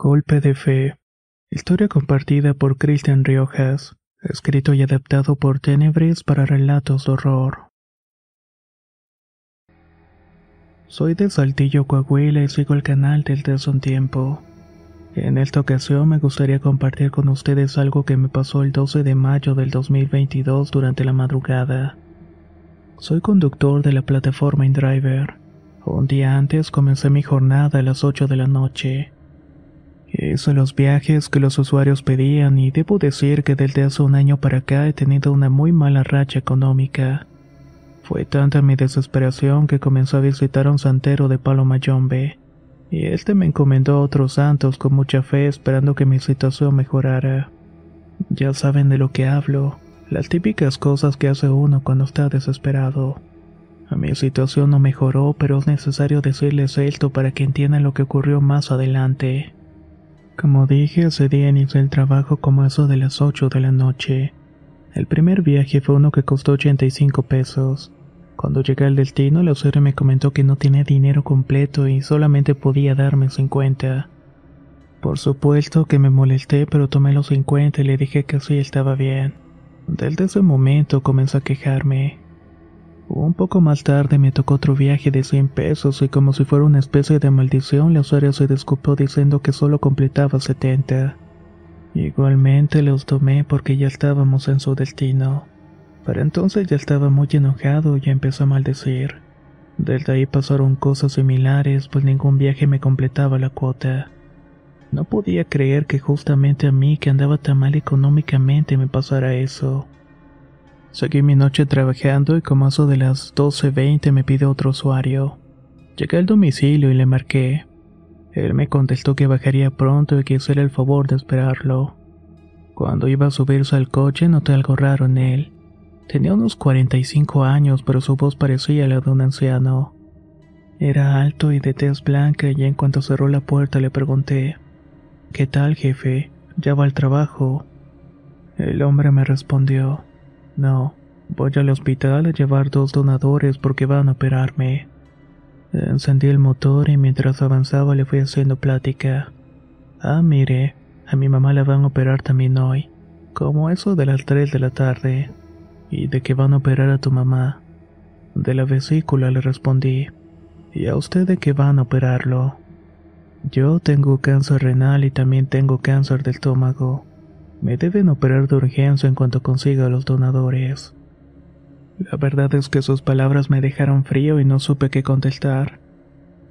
Golpe de fe. Historia compartida por Cristian Riojas. Escrito y adaptado por Tenebris para relatos de horror. Soy de Saltillo, Coahuila y sigo el canal desde hace un tiempo. En esta ocasión me gustaría compartir con ustedes algo que me pasó el 12 de mayo del 2022 durante la madrugada. Soy conductor de la plataforma InDriver. Un día antes comencé mi jornada a las 8 de la noche. Hice los viajes que los usuarios pedían y debo decir que desde hace un año para acá he tenido una muy mala racha económica. Fue tanta mi desesperación que comenzó a visitar a un santero de Palo Mayombe, y este me encomendó a otros santos con mucha fe esperando que mi situación mejorara. Ya saben de lo que hablo, las típicas cosas que hace uno cuando está desesperado. A mi situación no mejoró, pero es necesario decirles esto para que entiendan lo que ocurrió más adelante. Como dije, ese día inicié el trabajo como eso de las 8 de la noche. El primer viaje fue uno que costó 85 pesos. Cuando llegué al destino, la usuaria me comentó que no tenía dinero completo y solamente podía darme 50. Por supuesto que me molesté, pero tomé los 50 y le dije que así estaba bien. Desde ese momento comenzó a quejarme. Un poco más tarde me tocó otro viaje de 100 pesos y como si fuera una especie de maldición, la usuaria se disculpó diciendo que solo completaba 70. Igualmente los tomé porque ya estábamos en su destino. Para entonces ya estaba muy enojado y empezó a maldecir. Desde ahí pasaron cosas similares, pues ningún viaje me completaba la cuota. No podía creer que justamente a mí, que andaba tan mal económicamente, me pasara eso. Seguí mi noche trabajando y como eso de las 12.20 me pide otro usuario. Llegué al domicilio y le marqué. Él me contestó que bajaría pronto y que hiciera el favor de esperarlo. Cuando iba a subirse al coche noté algo raro en él. Tenía unos 45 años, pero su voz parecía la de un anciano. Era alto y de tez blanca y en cuanto cerró la puerta le pregunté, ¿Qué tal, jefe? ¿Ya va al trabajo? El hombre me respondió, no, voy al hospital a llevar dos donadores porque van a operarme. Encendí el motor y mientras avanzaba le fui haciendo plática. Ah, mire, a mi mamá la van a operar también hoy, como eso de las 3 de la tarde. ¿Y de qué van a operar a tu mamá? De la vesícula le respondí. ¿Y a usted de qué van a operarlo? Yo tengo cáncer renal y también tengo cáncer del estómago. Me deben operar de urgencia en cuanto consiga los donadores. La verdad es que sus palabras me dejaron frío y no supe qué contestar.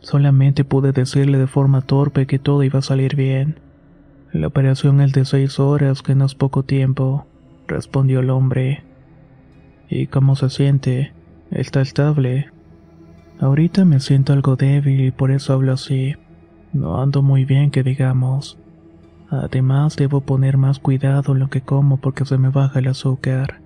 Solamente pude decirle de forma torpe que todo iba a salir bien. La operación es de seis horas, que no es poco tiempo, respondió el hombre. ¿Y cómo se siente? ¿Está estable? Ahorita me siento algo débil y por eso hablo así. No ando muy bien, que digamos. Además, debo poner más cuidado en lo que como porque se me baja el azúcar.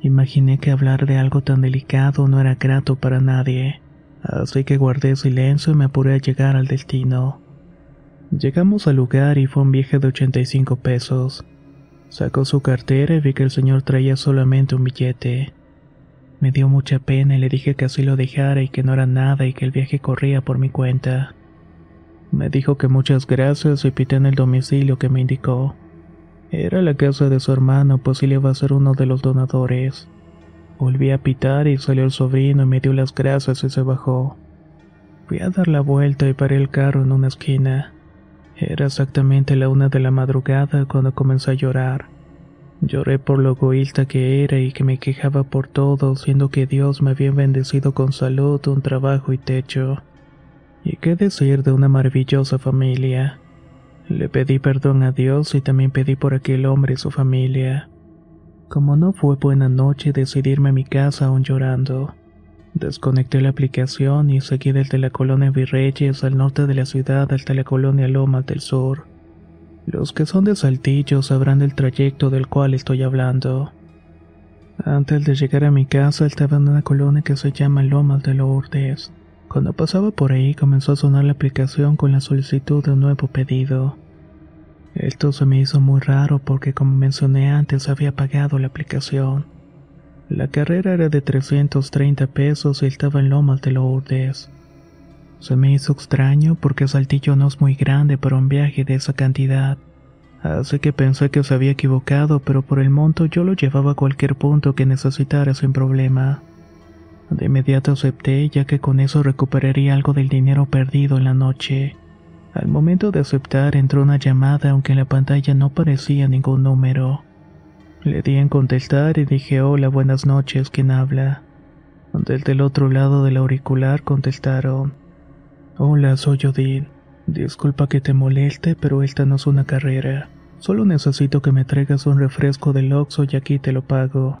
Imaginé que hablar de algo tan delicado no era grato para nadie, así que guardé silencio y me apuré a llegar al destino. Llegamos al lugar y fue un viaje de 85 pesos. Sacó su cartera y vi que el señor traía solamente un billete. Me dio mucha pena y le dije que así lo dejara y que no era nada y que el viaje corría por mi cuenta. Me dijo que muchas gracias y pité en el domicilio que me indicó. Era la casa de su hermano, pues él iba a ser uno de los donadores. Volví a pitar y salió el sobrino y me dio las gracias y se bajó. Fui a dar la vuelta y paré el carro en una esquina. Era exactamente la una de la madrugada cuando comencé a llorar. Lloré por lo egoísta que era y que me quejaba por todo, siendo que Dios me había bendecido con salud, un trabajo y techo. Y qué decir de una maravillosa familia. Le pedí perdón a Dios y también pedí por aquel hombre y su familia. Como no fue buena noche, decidí irme a mi casa aún llorando. Desconecté la aplicación y seguí desde la colonia Virreyes al norte de la ciudad hasta la colonia Lomas del Sur. Los que son de Saltillo sabrán del trayecto del cual estoy hablando. Antes de llegar a mi casa estaba en una colonia que se llama Lomas de Lourdes. Cuando pasaba por ahí comenzó a sonar la aplicación con la solicitud de un nuevo pedido. Esto se me hizo muy raro porque como mencioné antes había pagado la aplicación. La carrera era de 330 pesos y estaba en Lomas de Lourdes. Se me hizo extraño porque Saltillo no es muy grande para un viaje de esa cantidad. Así que pensé que se había equivocado, pero por el monto yo lo llevaba a cualquier punto que necesitara sin problema. De inmediato acepté, ya que con eso recuperaría algo del dinero perdido en la noche. Al momento de aceptar entró una llamada aunque en la pantalla no parecía ningún número. Le di en contestar y dije hola, buenas noches, ¿quién habla? Desde el otro lado del auricular contestaron Hola, soy Odin. Disculpa que te moleste, pero esta no es una carrera. Solo necesito que me traigas un refresco del Oxxo y aquí te lo pago.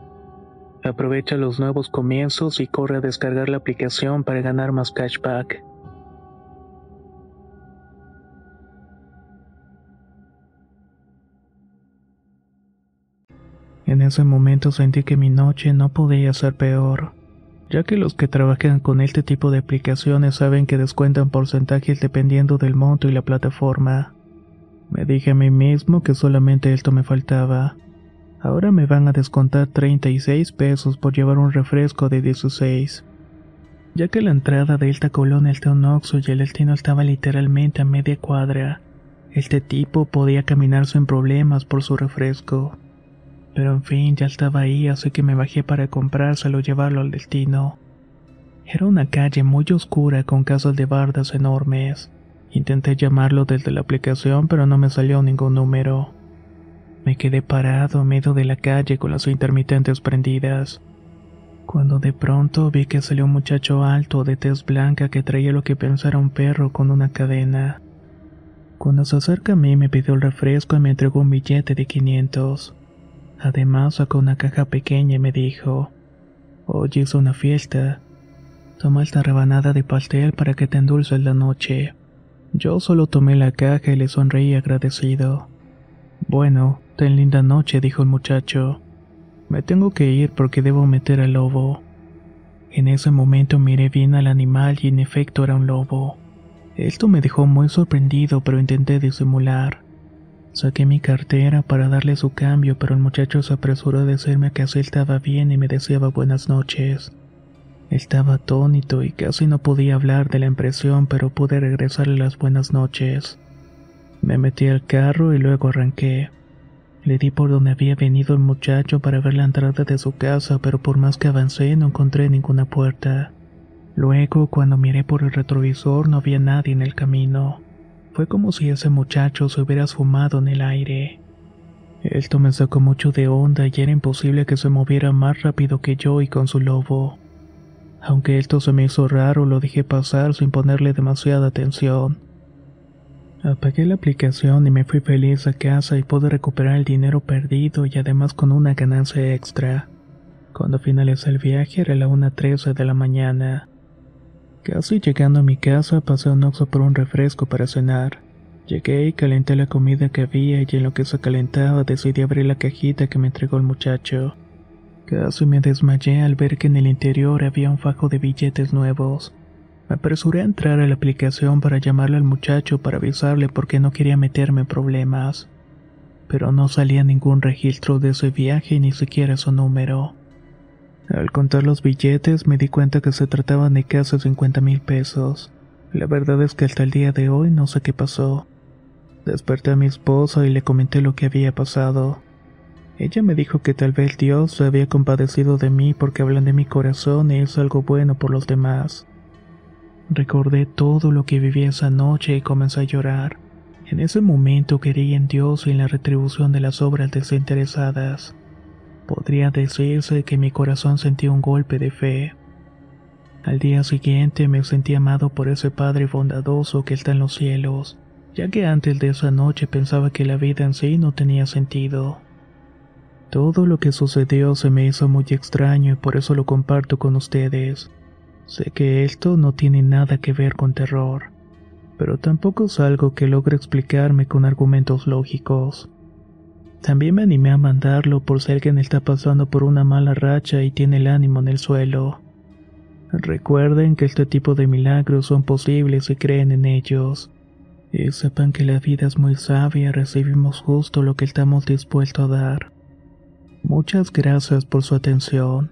Aprovecha los nuevos comienzos y corre a descargar la aplicación para ganar más cashback. En ese momento sentí que mi noche no podía ser peor. ya que los que trabajan con este tipo de aplicaciones saben que descuentan porcentajes dependiendo del monto y la plataforma. Me dije a mí mismo que solamente esto me faltaba. Ahora me van a descontar 36 pesos por llevar un refresco de 16. Ya que la entrada de esta colonia está un Oxxo y el destino estaba literalmente a media cuadra, este tipo podía caminar sin problemas por su refresco. Pero en fin, ya estaba ahí, así que me bajé para comprárselo y llevarlo al destino. Era una calle muy oscura con casas de bardas enormes. Intenté llamarlo desde la aplicación, pero no me salió ningún número. Me quedé parado en medio de la calle con las intermitentes prendidas. Cuando de pronto vi que salió un muchacho alto de tez blanca que traía lo que pensara un perro con una cadena. Cuando se acerca a mí me pidió el refresco y me entregó un billete de 500. Además sacó una caja pequeña y me dijo, Hoy es una fiesta. Toma esta rebanada de pastel para que te endulce la noche. Yo solo tomé la caja y le sonreí agradecido. Bueno, ten linda noche, dijo el muchacho. Me tengo que ir porque debo meter al lobo. En ese momento miré bien al animal y en efecto era un lobo. Esto me dejó muy sorprendido, pero intenté disimular. Saqué mi cartera para darle su cambio, pero el muchacho se apresuró a decirme que así estaba bien y me deseaba buenas noches. Estaba atónito y casi no podía hablar de la impresión, pero pude regresarle las buenas noches. Me metí al carro y luego arranqué. Le di por donde había venido el muchacho para ver la entrada de su casa, pero por más que avancé no encontré ninguna puerta. Luego, cuando miré por el retrovisor, no había nadie en el camino. Fue como si ese muchacho se hubiera esfumado en el aire. Esto me sacó mucho de onda y era imposible que se moviera más rápido que yo y con su lobo. Aunque esto se me hizo raro, lo dejé pasar sin ponerle demasiada atención. Apagué la aplicación y me fui feliz a casa y pude recuperar el dinero perdido y además con una ganancia extra. Cuando finalicé el viaje era la 1.13 de la mañana. Casi llegando a mi casa pasé un oxo por un refresco para cenar. Llegué y calenté la comida que había y en lo que se calentaba decidí abrir la cajita que me entregó el muchacho. Casi me desmayé al ver que en el interior había un fajo de billetes nuevos. Me apresuré a entrar a la aplicación para llamarle al muchacho para avisarle porque no quería meterme en problemas. Pero no salía ningún registro de ese viaje ni siquiera su número. Al contar los billetes me di cuenta que se trataban de casi 50 mil pesos. La verdad es que hasta el día de hoy no sé qué pasó. Desperté a mi esposa y le comenté lo que había pasado. Ella me dijo que tal vez Dios se había compadecido de mí porque hablan de mi corazón y es algo bueno por los demás. Recordé todo lo que viví esa noche y comencé a llorar. En ese momento creí en Dios y en la retribución de las obras desinteresadas. Podría decirse que mi corazón sentía un golpe de fe. Al día siguiente me sentí amado por ese Padre bondadoso que está en los cielos, ya que antes de esa noche pensaba que la vida en sí no tenía sentido. Todo lo que sucedió se me hizo muy extraño y por eso lo comparto con ustedes. Sé que esto no tiene nada que ver con terror, pero tampoco es algo que logre explicarme con argumentos lógicos. También me animé a mandarlo por si alguien está pasando por una mala racha y tiene el ánimo en el suelo. Recuerden que este tipo de milagros son posibles si creen en ellos. Y sepan que la vida es muy sabia, recibimos justo lo que estamos dispuestos a dar. Muchas gracias por su atención.